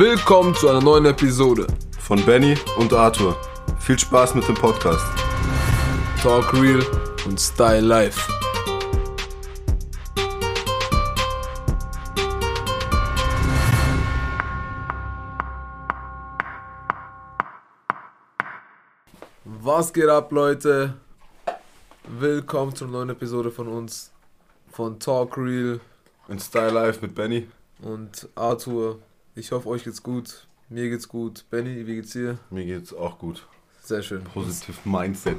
Willkommen zu einer neuen Episode von Benny und Arthur. Viel Spaß mit dem Podcast. Talk Real und Style Life. Was geht ab, Leute? Willkommen zu einer neuen Episode von uns von Talk Real und Style Life mit Benny und Arthur. Ich hoffe, euch geht's gut. Mir geht's gut. Benny, wie geht's dir? Mir geht's auch gut. Sehr schön. Positiv Mindset.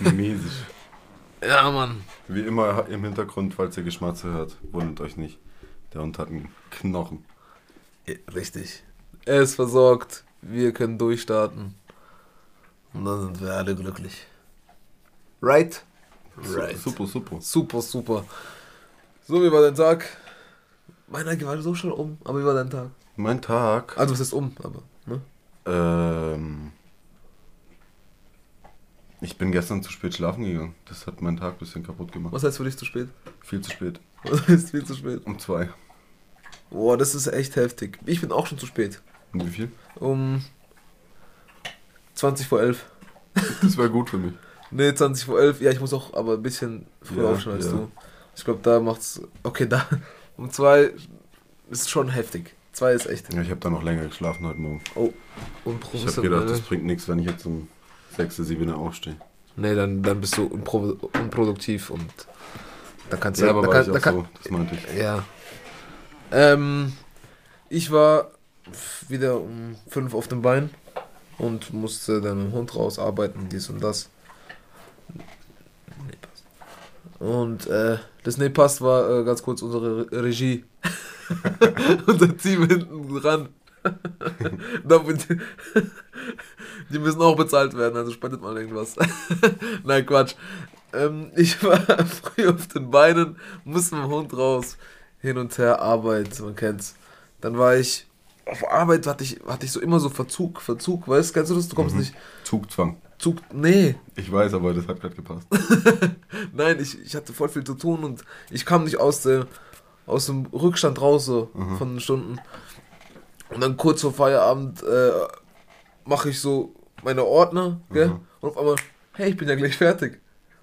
Mäßig. Ja, Mann. Wie immer im Hintergrund, falls ihr Geschmatze hört, wundert euch nicht. Der Hund hat einen Knochen. Richtig. Er ist versorgt. Wir können durchstarten. Und dann sind wir alle glücklich. Right? Right. Super, super. Super, super. So, wie war dein Tag? Meiner war so schon um, aber wie war dein Tag? Mein Tag? Also, was ist um, aber, ne? Ähm. Ich bin gestern zu spät schlafen gegangen. Das hat meinen Tag ein bisschen kaputt gemacht. Was heißt für dich zu spät? Viel zu spät. Was heißt viel zu spät? Um zwei. Boah, das ist echt heftig. Ich bin auch schon zu spät. Um wie viel? Um 20 vor 11. Das wäre gut für mich. Nee, 20 vor 11. Ja, ich muss auch aber ein bisschen früher ja, aufstehen als ja. du. Ich glaube, da macht's. Okay, da. Um 2 ist schon heftig. 2 ist echt. Ja, ich habe da noch länger geschlafen heute Morgen. Oh, Ich habe gedacht, das bringt nichts, wenn ich jetzt um 6, 7 aufstehe. Nee, dann, dann bist du unpro unproduktiv und da kannst du. Ja, aber da war kann, ich kann, so, das meinte ich. Ja. Ähm, ich war wieder um 5 auf dem Bein und musste dann mit dem Hund rausarbeiten, dies und das. Und äh, das Nee passt war äh, ganz kurz unsere Re Regie. Unser Team hinten dran. die, die müssen auch bezahlt werden, also spendet mal irgendwas. Nein, Quatsch. Ähm, ich war früh auf den Beinen, musste mit dem Hund raus, hin und her, Arbeit, man kennt's. Dann war ich auf Arbeit hatte ich, hatte ich so immer so Verzug, Verzug, weißt du, kennst du das? Du kommst mhm. nicht. Zugzwang. Zug, nee. Ich weiß, aber das hat gerade gepasst. Nein, ich, ich hatte voll viel zu tun und ich kam nicht aus, der, aus dem Rückstand raus so mhm. von den Stunden. Und dann kurz vor Feierabend äh, mache ich so meine Ordner, gell? Mhm. Und auf einmal, hey, ich bin ja gleich fertig.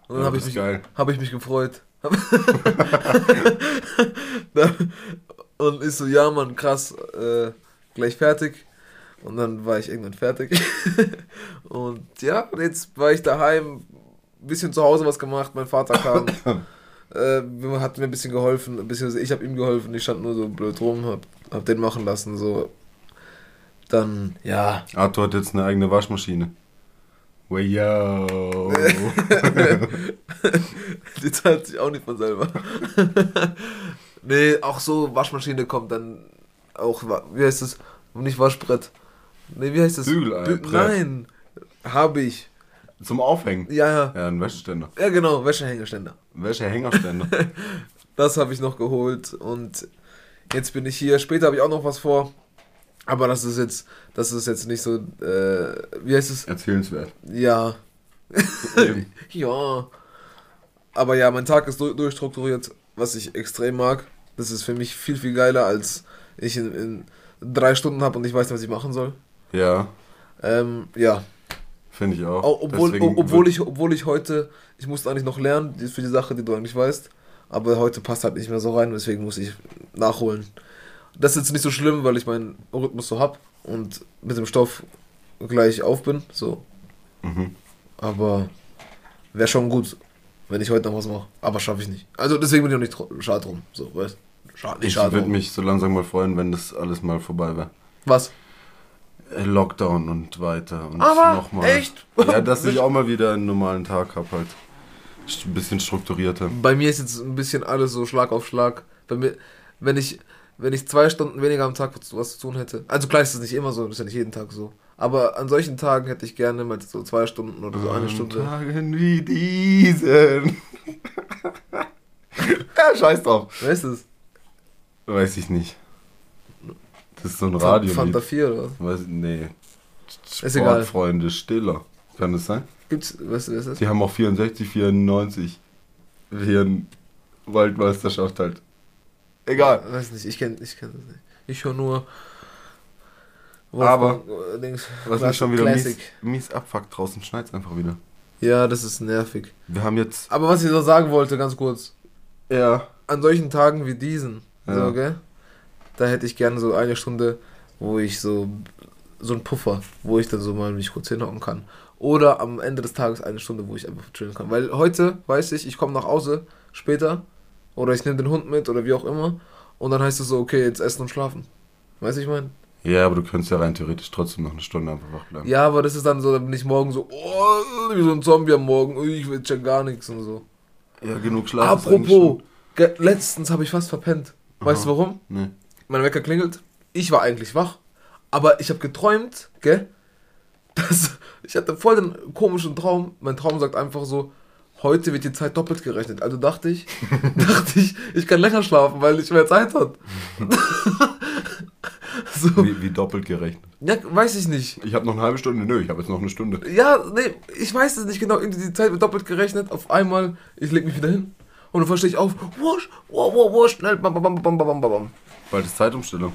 Und dann ja, habe ich, mich, hab ich mich gefreut. und ich so, ja, Mann, krass, äh, gleich fertig. Und dann war ich irgendwann fertig. und ja, jetzt war ich daheim, ein bisschen zu Hause was gemacht. Mein Vater kam, äh, hat mir ein bisschen geholfen, ein bisschen, ich habe ihm geholfen. Ich stand nur so blöd rum, hab, hab den machen lassen. So. Dann, ja. Arthur hat jetzt eine eigene Waschmaschine. Well, yo. Die zahlt sich auch nicht von selber. nee, auch so Waschmaschine kommt dann auch, wie heißt das? Nicht Waschbrett. Nee, wie heißt das? Bügel, Bü Nein, habe ich. Zum Aufhängen? Ja, ja. Ja, ein Wäscheständer. Ja, genau, Wäschehängerständer. Wäschehängerständer. das habe ich noch geholt und jetzt bin ich hier. Später habe ich auch noch was vor. Aber das ist jetzt, das ist jetzt nicht so, äh, wie heißt es? Erzählenswert. Ja. ja. Aber ja, mein Tag ist durchstrukturiert, was ich extrem mag. Das ist für mich viel, viel geiler, als ich in, in drei Stunden habe und ich weiß nicht, was ich machen soll. Ja. Ähm, ja. Finde ich auch. Obwohl, obwohl, ich, obwohl ich heute, ich musste eigentlich noch lernen für die Sache, die du eigentlich weißt. Aber heute passt halt nicht mehr so rein, deswegen muss ich nachholen. Das ist jetzt nicht so schlimm, weil ich meinen Rhythmus so hab und mit dem Stoff gleich auf bin. So. Mhm. Aber wäre schon gut, wenn ich heute noch was mache. Aber schaffe ich nicht. Also deswegen bin ich auch nicht schade drum. So, weißt Schade, ich würde mich so langsam mal freuen, wenn das alles mal vorbei wäre. Was? Lockdown und weiter und Aber nochmal. Echt? Ja, dass ich auch mal wieder einen normalen Tag habe halt. Ein bisschen strukturierter. Bei mir ist jetzt ein bisschen alles so Schlag auf Schlag. Bei mir, wenn ich, wenn ich zwei Stunden weniger am Tag was zu tun hätte. Also klar ist es nicht immer so, das ist ja nicht jeden Tag so. Aber an solchen Tagen hätte ich gerne mal so zwei Stunden oder so eine Stunde. Tagen wie diesen. ja, scheiß drauf. Wer ist es? Weiß ich nicht. Das ist so ein Radio. Fanta 4 oder was? Weiß, nee. Ist egal. Freunde Stiller. Kann das sein? Gibt's, was ist das? Die haben auch 64, 94. Hier in Waldmeisterschaft halt. Egal. weiß nicht, ich kenne ich kenn das nicht. Ich höre nur Aber, äh, Dings, Was mich schon wieder mies, mies abfuckt, draußen schneit einfach wieder. Ja, das ist nervig. Wir haben jetzt. Aber was ich so sagen wollte, ganz kurz. Ja. An solchen Tagen wie diesen, Ja. so, gell? Da hätte ich gerne so eine Stunde, wo ich so. So ein Puffer, wo ich dann so mal mich kurz hinhocken kann. Oder am Ende des Tages eine Stunde, wo ich einfach chillen kann. Weil heute, weiß ich, ich komme nach Hause später. Oder ich nehme den Hund mit oder wie auch immer. Und dann heißt es so, okay, jetzt essen und schlafen. Weißt du, ich meine? Ja, aber du könntest ja rein theoretisch trotzdem noch eine Stunde einfach wach bleiben. Ja, aber das ist dann so, dann bin ich morgen so, oh, wie so ein Zombie am Morgen, ich will check gar nichts und so. Ja, genug Schlaf. Apropos, letztens habe ich fast verpennt. Weißt du Aha. warum? schon- Nee. Mein Wecker klingelt. Ich war eigentlich wach, aber ich habe geträumt, gell? Dass ich hatte voll den komischen Traum. Mein Traum sagt einfach so, heute wird die Zeit doppelt gerechnet. Also dachte ich, dachte ich, ich kann länger schlafen, weil ich mehr Zeit hat. so, Wie, wie doppelt gerechnet. ja, weiß ich nicht. Ich habe noch eine halbe Stunde. Nö, ich habe jetzt noch eine Stunde. Ja, nee, ich weiß es nicht genau. Die Zeit wird doppelt gerechnet. Auf einmal, ich leg mich wieder hin. Und dann verstehe ich auf. Wusch, wow, wow, wow, schnell. Bam, bam, bam, bam, bam, bam, bam. Bald ist Zeitumstellung.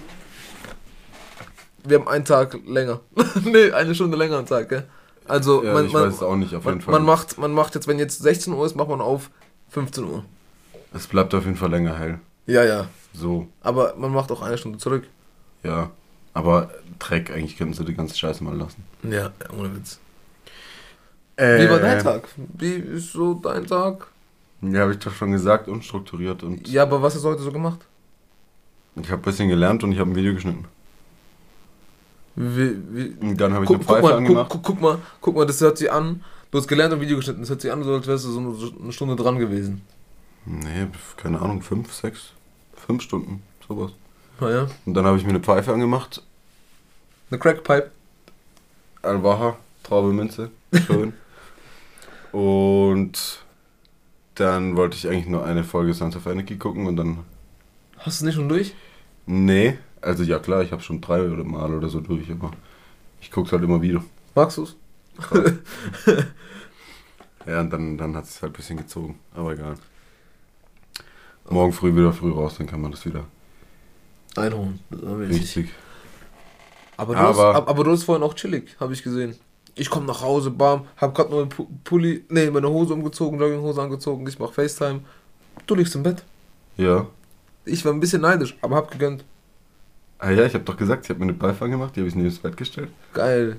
Wir haben einen Tag länger. nee, eine Stunde länger am Tag, gell? Also, Ja, man, ich man, weiß es auch nicht, auf jeden man, Fall. man, macht, man macht jetzt, wenn jetzt 16 Uhr ist, macht man auf 15 Uhr. Es bleibt auf jeden Fall länger hell. Ja, ja. So, Aber man macht auch eine Stunde zurück. ja. Aber Dreck, eigentlich könnten sie die ganze Scheiße mal lassen. Ja, ohne Witz. Äh, Wie war dein Tag? Wie ist so dein Tag? Ja, habe ich doch schon gesagt, unstrukturiert. Und Ja, aber was hast du heute so gemacht? Ich habe ein bisschen gelernt und ich habe ein Video geschnitten. Wie, wie, Und dann habe ich guck, eine guck, Pfeife mal, guck, angemacht. guck, guck mal, guck mal, das hört sich an. Du hast gelernt und Video geschnitten. Das hört sich an, so als wärst du so eine, Stunde dran gewesen. Nee, keine Ahnung, fünf, sechs, fünf Stunden, sowas. Naja. Und dann habe ich mir eine Pfeife angemacht. Eine Crackpipe. Alvaha, Traube Minze, schön. und dann wollte ich eigentlich nur eine Folge Sons of Anarchy gucken und dann. Hast du nicht schon durch? Nee, also ja klar, ich habe schon drei oder Mal oder so durch, aber ich guck's halt immer wieder. Magst du's? Ja, und dann, dann hat es halt ein bisschen gezogen, aber egal. Morgen früh wieder früh raus, dann kann man das wieder Einholen. Richtig. Aber, du Aber- hast, ab- aber du hast vorhin auch chillig, habe ich gesehen. Ich komme nach Hause, bam, hab grad nur Pu- Pulli, nee, meine Hose umgezogen, Jogginghose angezogen, ich mach FaceTime. Du liegst im Bett. Ja. Ich war ein bisschen neidisch, aber hab gegönnt. Ah ja, ich habe doch gesagt, ich habe mir eine Pfeife angemacht, die habe ich neben das Bett gestellt. Geil.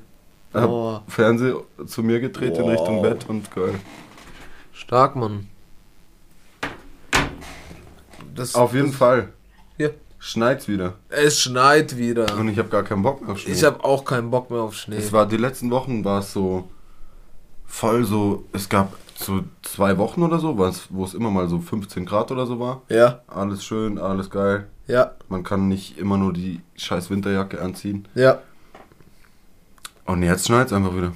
Hab Oh, Fernseher zu mir gedreht in Wow. Richtung Bett und geil. stark, Mann. Das, Auf jeden Fall. Hier. Schneit's wieder. Es schneit wieder. Und ich habe gar keinen Bock mehr auf Schnee. Ich habe auch keinen Bock mehr auf Schnee. Es war die letzten Wochen war es so voll so. Es gab so zwei Wochen oder so, wo es immer mal so 15 Grad oder so war. Ja, Alles schön, alles geil. ja, Man kann nicht immer nur die scheiß Winterjacke anziehen. ja. Und jetzt schneit's einfach wieder.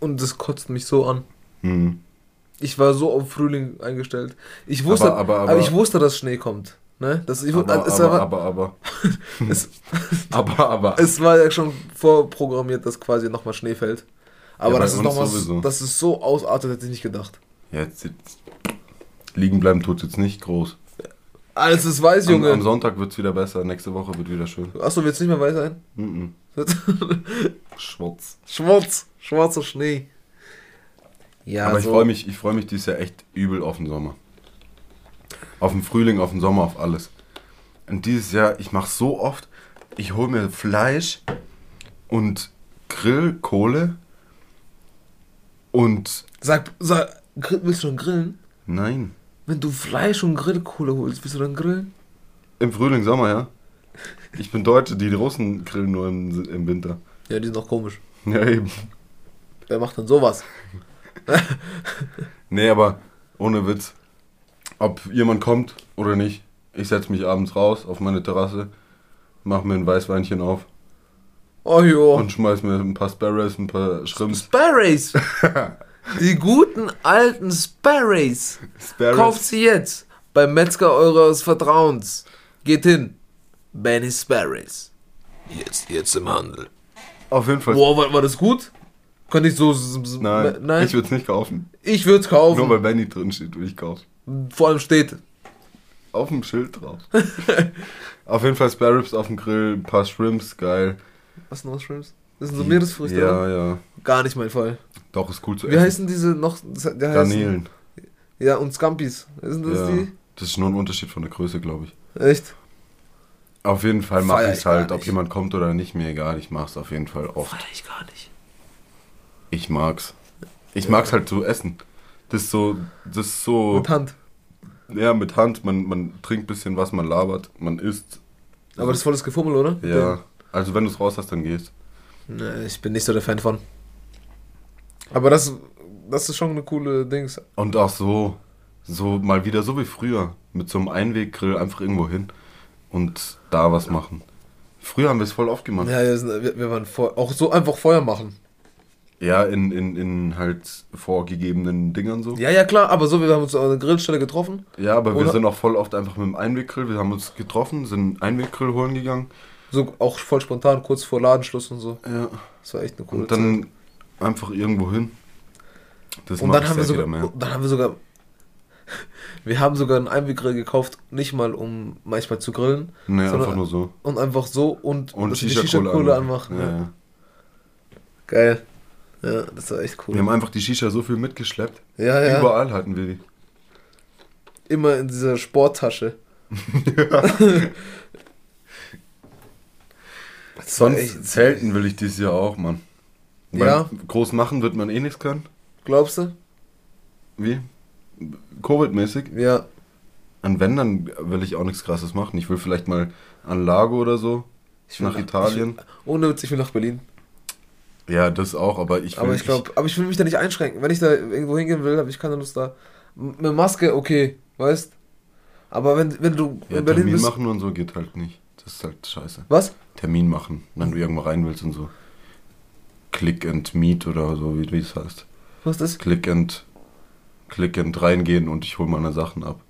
Und das kotzt mich so an. Hm. Ich war so auf Frühling eingestellt. Ich wusste, Aber- aber- aber, aber- ich wusste, dass Schnee kommt. Ne? Das, ich, Aber, es, aber, war, aber, aber, es, aber, aber. es war ja schon vorprogrammiert, dass quasi nochmal Schnee fällt. Aber Ja, das, ist noch was, sowieso. das ist so ausartet, hätte ich nicht gedacht. Jetzt, jetzt liegen bleiben tut jetzt nicht groß. Alles ist weiß, Am, am Junge. Sonntag wird's wieder besser, nächste Woche wird wieder schön. Achso, wird's nicht mehr weiß sein? Mhm. Schwarz. Schwarz, schwarzer Schnee. Ja, Aber ich so. freue mich, ich freue mich dieses Jahr echt übel auf den Sommer. Auf den Frühling, auf den Sommer, auf alles. Und dieses Jahr, ich mache so oft, ich hole mir Fleisch und Grillkohle und Sag, sag, willst du dann grillen? nein, Wenn du Fleisch und Grillkohle holst, willst du dann grillen? im Frühling, Sommer, ja. Ich bin Deutsche, die Russen grillen nur im, im Winter. Ja, die sind doch komisch. Ja, eben. Wer macht denn sowas? Nee, aber ohne Witz. Ob jemand kommt oder nicht, ich setze mich abends raus auf meine Terrasse, mach mir ein Weißweinchen auf Oh jo. und schmeiß mir ein paar Sparrows, ein paar Shrimps. Sparrows. Die guten alten Sparrows. Sparrows. Kauft sie jetzt beim Metzger eures Vertrauens. Geht hin. Benny Sparrows. Jetzt, jetzt im Handel. Auf jeden Fall. Boah, war, war das gut? Könnte ich so. Nein, nein? ich würde es nicht kaufen. Ich würde es kaufen. Nur weil Benny drin steht, würde ich kaufen. Vor allem steht. Auf dem Schild drauf. auf jeden Fall Sparrows auf dem Grill, ein paar Shrimps, geil. Was sind Mushrooms? Das sind so Meeresfrüchte. Ja, oder? ja. Gar nicht mein Fall. Doch, ist cool zu Wie essen. heißen diese noch? Garnelen. ja, und Scampis. Sind das Ja. die? Das ist nur ein Unterschied von der Größe, glaube ich. Echt? Auf jeden Fall mache ich es halt, ob jemand kommt oder nicht, mir egal. Ich mache es auf jeden Fall oft. Feier ich gar nicht. Ich mag's. Ich Ja. mag's halt so essen. Das ist so, das ist so, Mit Hand. ja, mit Hand, man, man trinkt bisschen was, man labert, man isst. Aber das ist volles Gefummel, oder? Ja, also wenn du es raus hast, dann gehst. Nee, ich bin nicht so der Fan von. Aber das, das ist schon eine coole Dings. Und auch so, so mal wieder so wie früher, mit so einem Einweggrill einfach irgendwo hin und da was machen. Früher haben wir es voll oft gemacht. Ja, wir, wir, waren vor, auch so einfach Feuer machen. Ja, in, in, in halt vorgegebenen Dingern so. Ja, ja, klar, aber so, wir haben uns an der Grillstelle getroffen. Ja, aber wir sind auch voll oft einfach mit dem Einweggrill. Wir haben uns getroffen, sind Einweggrill holen gegangen. So auch voll spontan, kurz vor Ladenschluss und so. Ja. Das war echt eine coole Und dann einfach irgendwo hin. Das Und dann haben, wir sogar, mehr. dann haben wir sogar. Wir haben sogar einen Einweggrill gekauft, nicht mal um manchmal zu grillen, Nee, einfach nur so. und einfach so und, Und wir Shisha-Kohle anmachen. Ja, Ja. ja. Geil. Ja, das war echt cool. Wir haben einfach die Shisha so viel mitgeschleppt. ja, ja. Überall hatten wir die. Immer in dieser Sporttasche. War Sonst Zelten will ich dieses Jahr auch, Mann. Ja. Weil Groß machen wird man eh nichts können. Glaubst du? Wie? Covid-mäßig. Ja. An wenn, dann will ich auch nichts krasses machen. Ich will vielleicht mal an Lago oder so. Ich will nach Italien. Ich ohne Witz, ich will nach Berlin. Ja, das auch, aber ich will aber ich glaube, aber ich will mich da nicht einschränken. Wenn ich da irgendwo hingehen will, habe ich keine Lust da. M- Mit Maske, okay, weißt? Aber wenn, wenn du Ja, in Berlin Termin bist. machen und so geht halt nicht. Das ist halt scheiße. Was? Termin machen, wenn du irgendwo rein willst und so. Click and Meet oder so, wie es heißt. Was ist das? Click and Click and reingehen und ich hole meine Sachen ab.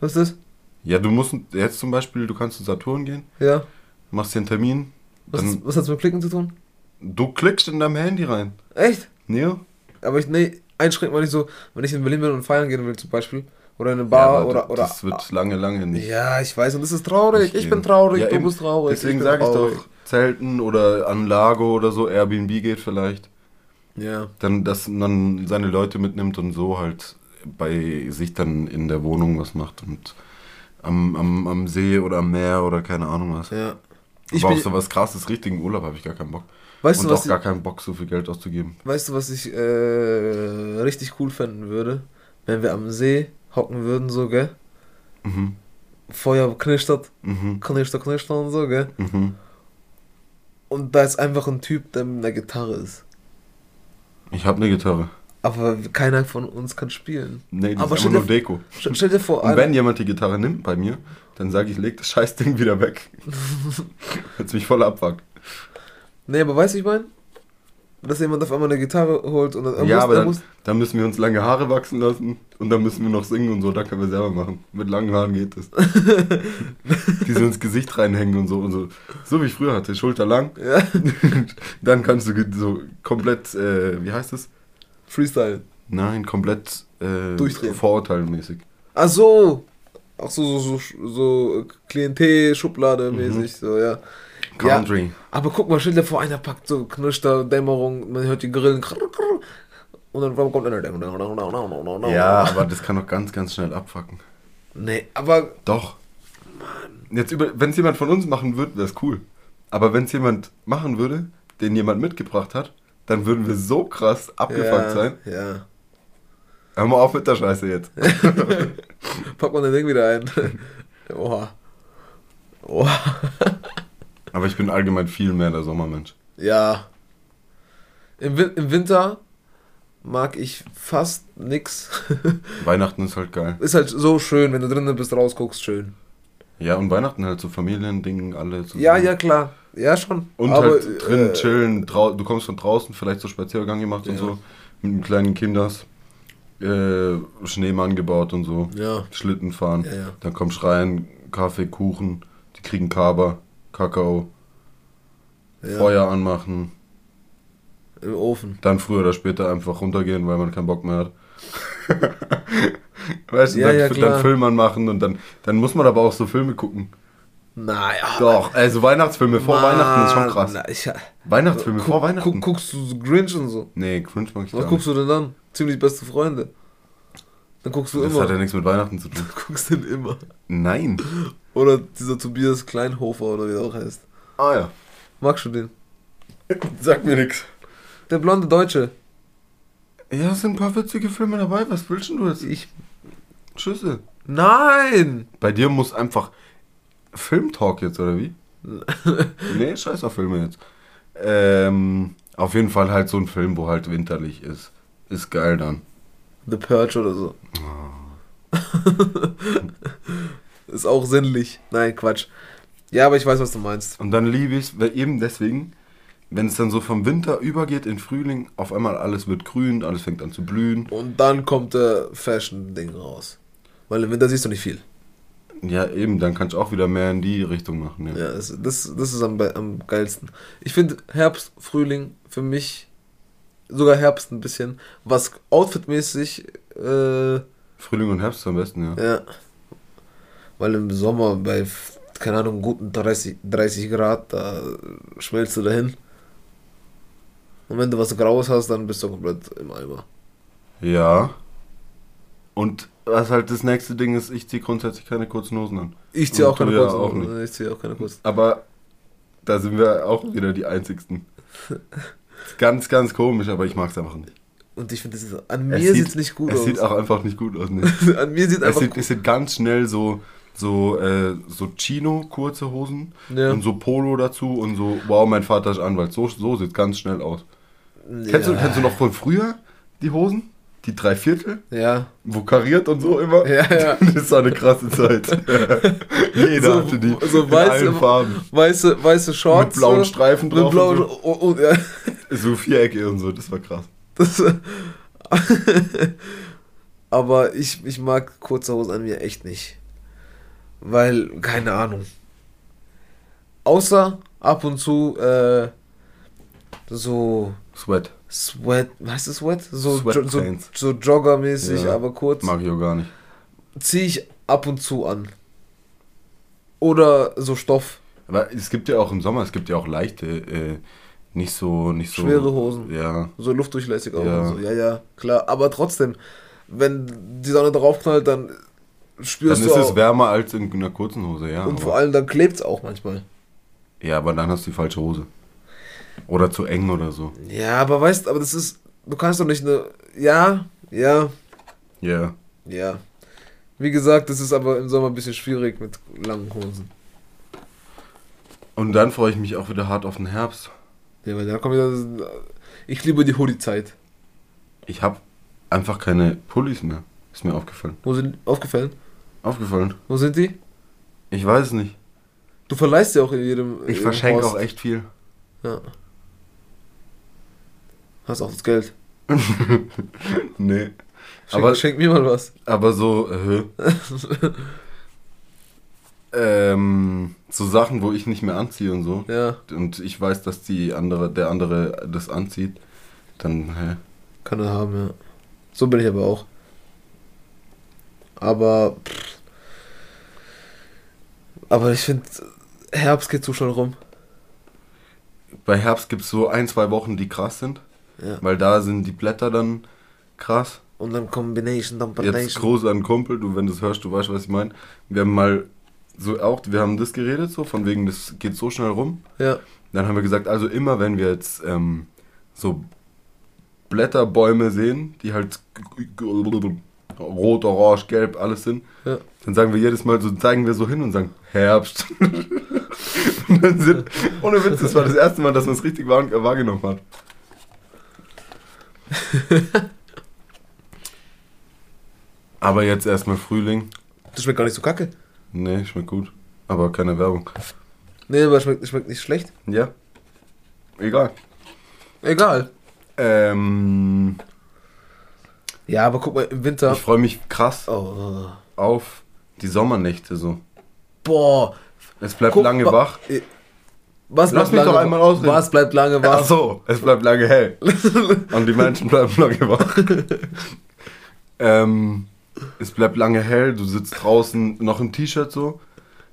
Was ist das? Ja, du musst jetzt zum Beispiel, du kannst zu Saturn gehen, Ja. machst dir einen Termin, Was, dann was hat's mit Klicken zu tun? du klickst in deinem Handy rein. Echt? Ja. Aber ich, nee, einschränken meine ich so, wenn ich in Berlin bin und feiern gehen will zum Beispiel. Oder in eine Bar ja, oder, oder. Das wird lange, lange nicht. ja, ich weiß, und das ist traurig. Ich bin traurig, Ja, du eben. bist traurig. Deswegen sage ich doch, Zelten oder an Lago oder so, Airbnb geht vielleicht. Ja. Dann, dass man seine Leute mitnimmt und so halt bei sich dann in der Wohnung was macht und am, am, am See oder am Meer oder keine Ahnung was. Ja. Ich Aber bin, auf so was krasses, richtigen Urlaub habe ich gar keinen Bock. weißt, und du, was auch ich, gar keinen Bock, so viel Geld auszugeben. weißt du, was ich äh, richtig cool fänden würde? Wenn wir am See hocken würden, so, gell? Mhm. Feuer knistert, Mhm. knistert, knistert und so, gell? Mhm. Und da ist einfach ein Typ, der mit einer Gitarre ist. Ich habe eine Gitarre. Aber keiner von uns kann spielen. Nee, die Aber ist dir- nur Deko. Stell, stell dir vor, Und wenn jemand die Gitarre nimmt bei mir, dann sage ich, leg das Scheißding wieder weg. Jetzt mich voll abfuckt. Nee, aber weißt du, ich meine? Dass jemand auf einmal eine Gitarre holt und dann ja, muss, aber er dann, dann müssen wir uns lange Haare wachsen lassen und dann müssen wir noch singen und so, da können wir selber machen. Mit langen Haaren geht das. die so ins Gesicht reinhängen und so und so. So wie ich früher hatte, Schulter lang. ja, dann kannst du so komplett, äh, wie heißt es? Freestyle. Nein, komplett äh, Durchdrehen. vorurteilmäßig. Ach so. Ach so, so, so, so Klientel-Schublade-mäßig, so, ja. Ja, Country. aber guck mal, stell dir vor, einer packt so Knister, Dämmerung, man hört die Grillen. krr, krr, Und dann kommt einer. Ja, aber das kann doch ganz, ganz schnell abfacken. Nee, aber Doch. Jetzt über, wenn es jemand von uns machen würde, wäre es cool. Aber wenn es jemand machen würde, den jemand mitgebracht hat, dann würden wir so krass abgefuckt ja, sein. Ja. Hör mal auf mit der Scheiße jetzt. Pack mal das Ding wieder ein. Oha. Oha. Aber ich bin allgemein viel mehr der Sommermensch. Ja. Im, Im Winter mag ich fast nix. Weihnachten ist halt geil. Ist halt so schön, wenn du drinnen bist, rausguckst, schön. Ja, und Weihnachten halt so Familiendingen, alle zusammen. Ja, ja, klar. Ja, schon. Und Aber, halt drin äh, chillen, du kommst von draußen, vielleicht so Spaziergang gemacht und Ja. so, mit einem kleinen Kinders, äh, Schneemann gebaut und so, Ja. Schlitten fahren, Ja, ja. dann kommst rein, Kaffee, Kuchen, die kriegen Kaba, Kakao, ja. Feuer anmachen, Im Ofen. dann früher oder später einfach runtergehen, weil man keinen Bock mehr hat. weißt du, Ja, dann, ja, dann Film anmachen und dann, dann muss man aber auch so Filme gucken. Naja. Doch, also Weihnachtsfilme vor Weihnachten ist schon krass. Na, ich, Weihnachtsfilme guck, vor Weihnachten? Guck, guckst du so Grinch und so? Nee, Cringe mag ich Was guckst nicht. du denn dann? Ziemlich beste Freunde. Dann guckst du Das immer. hat ja nichts mit Weihnachten zu tun. Du guckst den immer. Nein. Oder dieser Tobias Kleinhofer oder wie er auch heißt. Ah ja. Magst du den? Sag mir nichts. Der blonde Deutsche. Ja, es sind ein paar witzige Filme dabei. Was willst denn du jetzt? Ich. Schüsse. Nein! Bei dir muss einfach Filmtalk jetzt, oder wie? nee, scheiß auf Filme jetzt. Ähm, auf jeden Fall halt so ein Film, wo halt winterlich ist. Ist geil dann. The Purge oder so. Ist auch sinnlich. Nein, Quatsch. Ja, aber ich weiß, was du meinst. Und dann liebe ich es, eben deswegen, wenn es dann so vom Winter übergeht in Frühling, auf einmal alles wird grün, alles fängt an zu blühen. Und dann kommt der Fashion-Ding raus. Weil im Winter siehst du nicht viel. Ja, eben, dann kannst du auch wieder mehr in die Richtung machen. Ja. Ja, das, das, das ist am, am geilsten. Ich finde Herbst, Frühling für mich, sogar Herbst ein bisschen, was outfitmäßig, äh, Frühling und Herbst am besten, ja. ja. Weil im Sommer bei, keine Ahnung, guten 30, 30 Grad, da schmelzt du dahin. Und wenn du was Graues hast, dann bist du komplett im Eimer. Ja. Und was halt das nächste Ding ist, ich ziehe grundsätzlich keine kurzen Hosen an. Ich ziehe auch keine ja kurzen. Hosen. nicht. Ich ziehe auch keine kurzen. Aber da sind wir auch wieder die Einzigsten. Ganz, ganz komisch, aber ich mag es einfach nicht. Und ich finde, an Es mir sieht- es nicht gut es aus. sieht auch einfach nicht gut aus. Ne? an mir sieht es, einfach sieht, es sieht ganz schnell so, so, äh, so Chino, kurze Hosen Ja. und so Polo dazu und so, wow, mein Vater ist Anwalt. So, so sieht ganz schnell aus. Kennst, du, kennst du noch von früher die Hosen? Die drei Viertel? Ja. Wo kariert und so immer? Ja, ja. Das war eine krasse Zeit. Jeder So- hatte die so in weiße- allen Farben. Weiße, weiße Shorts. Mit blauen Streifen Mit drauf. blauen, und so. oh, oh, ja. so Vierecke und so, das war krass. Das, aber ich, ich mag kurze Hosen an mir echt nicht. Weil, keine Ahnung. Außer ab und zu äh, so Sweat. Sweat, heißt das Sweat? So, jo, so, so Joggermäßig, Ja. aber kurz. Mag ich auch gar nicht. Ziehe ich ab und zu an. Oder so Stoff. Aber es gibt ja auch im Sommer, es gibt ja auch leichte, äh, nicht so, nicht so. Schwere Hosen. Ja. So luftdurchlässig auch. Ja. So. ja, ja, klar. Aber trotzdem, wenn die Sonne draufknallt, dann Dann spürst ist du es auch. wärmer als in einer kurzen Hose, ja. und vor allem dann klebt es auch manchmal. ja, aber dann hast du die falsche Hose. Oder zu eng oder so. Ja, aber weißt, aber das ist, du kannst doch nicht eine, ja, ja, Ja. ja. Wie gesagt, das ist aber im Sommer ein bisschen schwierig mit langen Hosen. Und dann freue ich mich auch wieder hart auf den Herbst. Ja, weil da kommt wieder, ich liebe die Hoodie-Zeit. Ich habe einfach keine Pullis mehr. Ist mir aufgefallen. Wo sind, aufgefallen? Aufgefallen. Wo sind die? Ich weiß es nicht. Du verleihst ja auch in jedem. Ich verschenke auch echt viel. Ja. Hast auch das Geld. Nee. Schenk, Aber- schenk mir mal was. Aber so, äh, ähm, so Sachen, wo ich nicht mehr anziehe und so. Ja, Und ich weiß, dass die andere, der andere das anzieht. Dann, hä? kann er haben, ja. So bin ich aber auch. Aber. Pff, aber ich finde, Herbst geht zu schnell rum. Bei Herbst gibt es so ein, zwei Wochen, die krass sind. Ja. Weil da sind die Blätter dann krass. Und dann Combination, dann Jetzt Combination. groß an Kumpel, du, wenn du es hörst, du weißt, was ich meine. Wir haben mal so auch, wir haben das geredet, so von wegen, das geht so schnell rum. Ja, Dann haben wir gesagt, also immer wenn wir jetzt ähm, so Blätterbäume sehen, die halt rot, orange, gelb, alles sind, ja. dann sagen wir jedes Mal so, zeigen wir so hin und sagen, Herbst. und dann sind, ohne Witz, das war das erste Mal, dass man es richtig wahr, wahrgenommen hat. Aber jetzt erstmal Frühling. Das schmeckt gar nicht so kacke. Nee, schmeckt gut. Aber keine Werbung. Nee, aber schmeckt, schmeckt nicht schlecht. Ja. Egal. Egal. Ähm, Ja, aber guck mal, im Winter. ich freue mich krass Oh. auf die Sommernächte so. Boah. Es bleibt Guck lange wach. Was Lass bleibt mich lange doch einmal ausreden. Was bleibt lange wach? Ach so, es bleibt lange hell. Und die Menschen bleiben lange wach. ähm, es bleibt lange hell, du sitzt draußen noch im T-Shirt so.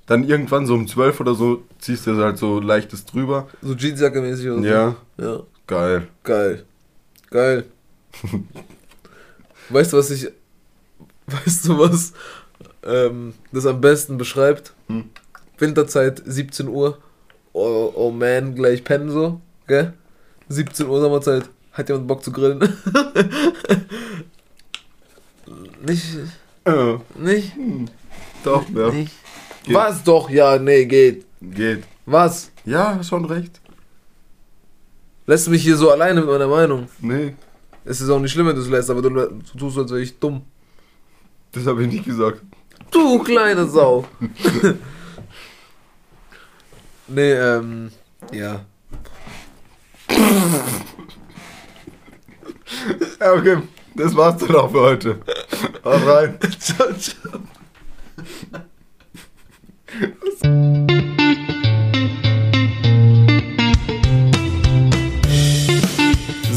Dann irgendwann so um 12 oder so ziehst du halt so leichtes drüber. So Jeansjacke-mäßig oder Ja, so. Ja. geil. Geil. Geil. weißt du, was ich. Weißt du, was ähm, das am besten beschreibt? Hm. Winterzeit, 17 Uhr. Oh, oh man, gleich pennen so. Gell? 17 Uhr Sommerzeit. Hat jemand Bock zu grillen? nicht. Äh, Nicht? doch, ja. Nicht. Geht. Was doch? Ja, nee, geht. Geht. Was? Ja, schon recht. Lässt mich hier so alleine mit meiner Meinung? Nee, Es ist auch nicht schlimm, wenn du es lässt, aber du, du tust, als wäre ich dumm. das habe ich nicht gesagt. Du kleine Sau. nee, ähm, ja. Ja, okay. Das war's dann auch für heute. Haut rein. ciao, ciao.